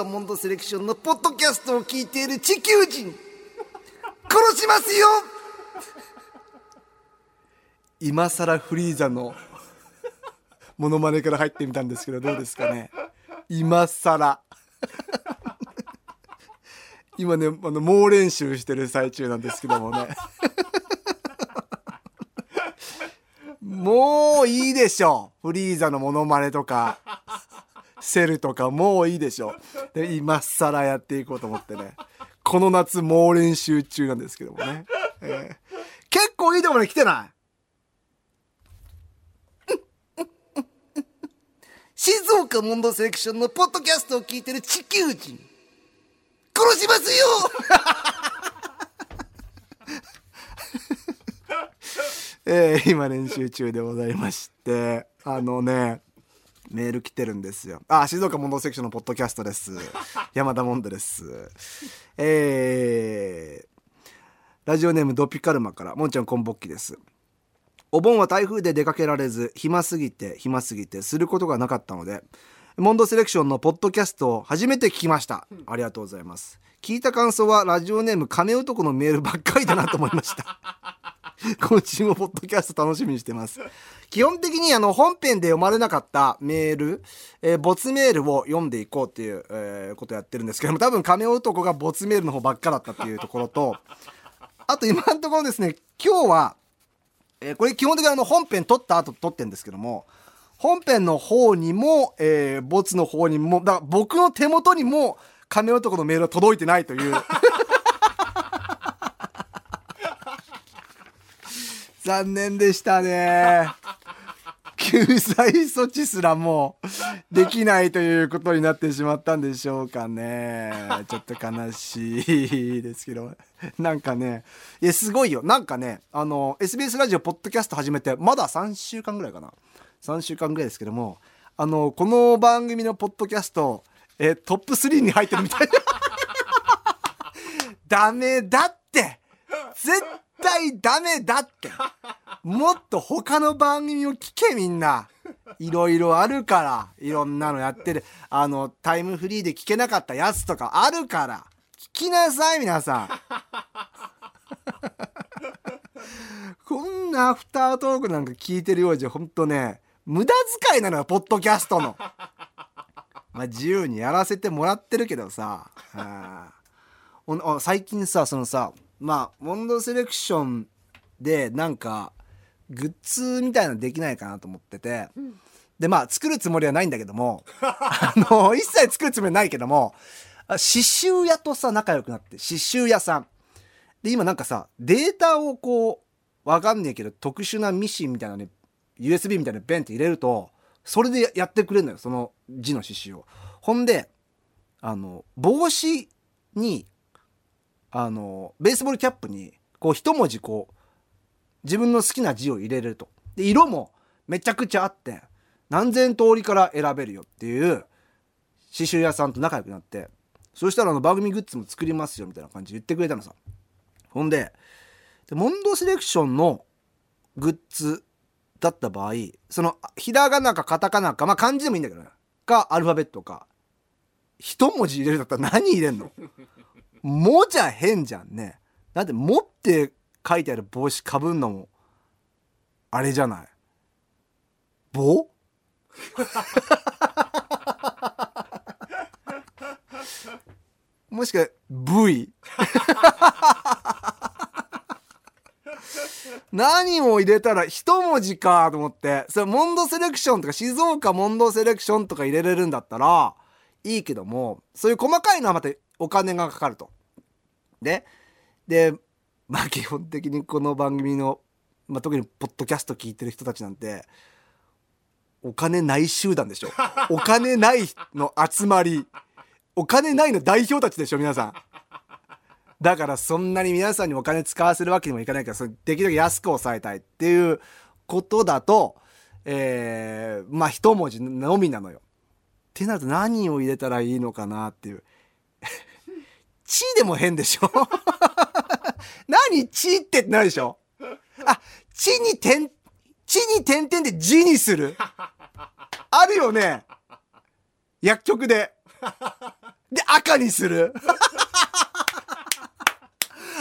岡モンドセレクションのポッドキャストを聞いている地球人。殺しますよ。今更フリーザのモノマネから入ってみたんですけどどうですかね。今更。今ねあの猛練習してる最中なんですけどもね。もういいでしょう。フリーザのモノマネとか。セルとかもういいでしょ。うで今更やっていこうと思ってね。この夏猛練習中なんですけどもね、えー結構いいところに来てない？静岡モンドセレクションのポッドキャストを聞いてる地球人。殺しますよ！えー今練習中でございまして。あのねメール来てるんですよ。あ静岡モンドセレクションのポッドキャストです。山田モンドです。えーラジオネームドピカルマからもんちゃんこんぼっきです。お盆は台風で出かけられず暇すぎて暇すぎてすることがなかったのでモンドセレクションのポッドキャストを初めて聞きました。ありがとうございます。聞いた感想はラジオネーム金男のメールばっかりだなと思いました 今週もポッドキャスト楽しみにしてます。基本的にあの本編で読まれなかったメール、えー、没メールを読んでいこうっていう、えーことをやってるんですけども多分亀男が没メールの方ばっかだったっていうところと あと今のところですね今日は、えーこれ基本的にあの本編撮った後撮ってるんですけども本編の方にも、えー、ボツの方にもだから僕の手元にも亀男のメールは届いてないという。残念でしたね。救済措置すらもうできないということになってしまったんでしょうかね。ちょっと悲しいですけど。なんかね。いやすごいよ。なんかねあの SBS ラジオポッドキャスト始めてまだ3週間ぐらいかな。3週間ぐらいですけどもあのこの番組のポッドキャストえトップ3に入ってるみたいな。ダメだって。絶対ダメだって。もっと他の番組を聞けみんな。いろいろあるから。いろんなのやってる。あのタイムフリーで聞けなかったやつとかあるから。聞きなさい皆さん。こんなアフタートークなんか聞いてるようじゃほんとね無駄遣いなのよポッドキャストの。まあ自由にやらせてもらってるけどさ。あ最近さそのさまあモンドセレクションでなんかグッズみたいなのできないかなと思ってて、でまあ作るつもりはないんだけども。あの一切作るつもりはないけどもあ刺繍屋とさ仲良くなって刺繍屋さん。で今なんかさデータをこうわかんねえけど特殊なミシンみたいなね USB みたいなのベンって入れるとそれでややってくれるのよその字の刺繍を。ほんであの帽子にあのベースボールキャップにこう一文字こう自分の好きな字を入れると。で色もめちゃくちゃあって何千通りから選べるよっていう刺繍屋さんと仲良くなってそしたらあの番組グッズも作りますよみたいな感じで言ってくれたのさ。ほんででモンドセレクションのグッズだった場合そのひらがなかカタカナかまあ漢字でもいいんだけどねかアルファベットか一文字入れるだったら何入れんの？もじゃ変じゃんね。だって「も」って書いてある帽子かぶんのもあれじゃない。棒 もしか V 何を入れたら一文字かと思って。それモンドセレクションとか静岡モンドセレクションとか入れれるんだったらいいけどもそういう細かいのはまたお金がかかると。ででまあ 基本的にこの番組の、まあ、特にポッドキャスト聞いてる人たちなんてお金ない集団でしょ。お金ないの集まり。お金ないの代表たちでしょ皆さん。だからそんなに皆さんにお金使わせるわけにもいかないからそれできるだけ安く抑えたいっていうことだとえー、まあ一文字のみなのよ。ってなると何を入れたらいいのかなっていう「ち」でも変でしょ？何ちってなるでしょ？あ、ちに点、ちに点々で字にする。あるよね？薬局で。で、赤にする。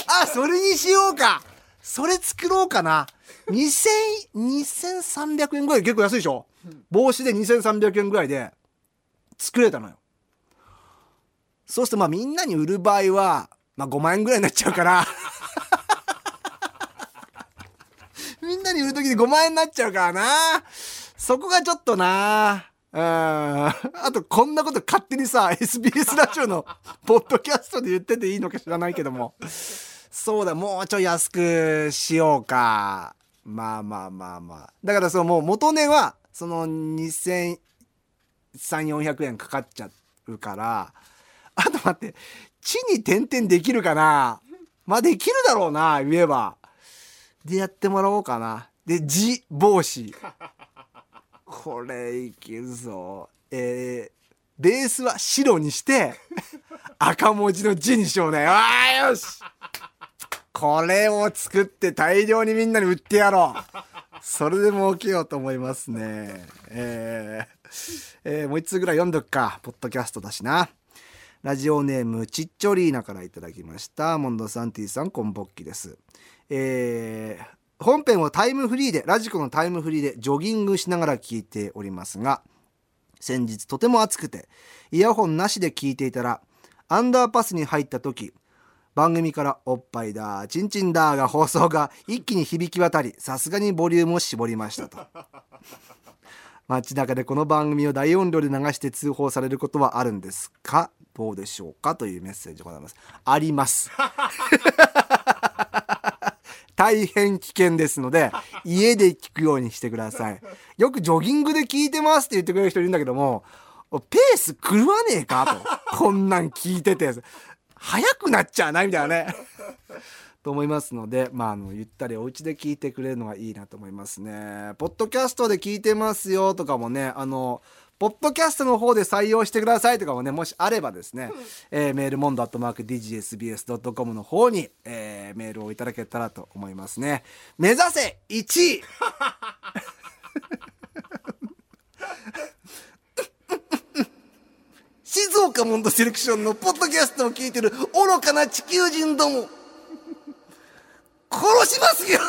あ、それにしようか。それ作ろうかな。2000、2300円ぐらい結構安いでしょ？帽子で2300円ぐらいで作れたのよ。そうするとまあみんなに売る場合は、まあ5万円ぐらいになっちゃうから。みんなに売る時に5万円になっちゃうからな。そこがちょっとな。うん。あと、こんなこと勝手にさ、SBS ラジオのポッドキャストで言ってていいのか知らないけども。そうだ、もうちょい安くしようか。まあまあまあまあ。だからそのもう元値は、その2300、400円かかっちゃうから、あと待って、地に点々できるかな？まあできるだろうな、言えば。でやってもらおうかな。で、字帽子。これいけるぞ。えー、ベースは白にして赤文字の字にしようね。ああよしこれを作って大量にみんなに売ってやろう。それで儲けようと思いますね。えー、えー、もう一つぐらい読んどくか。ポッドキャストだしな。ラジオネームちっちょリーナからいただきました。モンドサンティさん、こんぼっきです。えー、本編をタイムフリーでラジコのタイムフリーでジョギングしながら聞いておりますが先日とても暑くてイヤホンなしで聞いていたらアンダーパスに入った時番組から「おっぱいだちんちんだ」が放送が一気に響き渡りさすがにボリュームを絞りましたと街中でこの番組を大音量で流して通報されることはあるんですか？どうでしょうかというメッセージでございますあります 大変危険ですので、家で聞くようにしてください。よくジョギングで聞いてますって言ってくれる人いるんだけども、ペース狂わねえかと。こんなん聞いてて。早くなっちゃうないみたいなね。と思いますので、まあ、あの、ゆったりお家で聞いてくれるのがいいなと思いますね。ポッドキャストで聞いてますよとかもね、あの、ポッドキャストの方で採用してくださいとかもね、もしあればですね、えー、メールモンドアットマーク DGSBS.com の方に、えー、メールをいただけたらと思いますね。目指せ1位。静岡モンドセレクションのポッドキャストを聞いてる愚かな地球人ども殺しますよ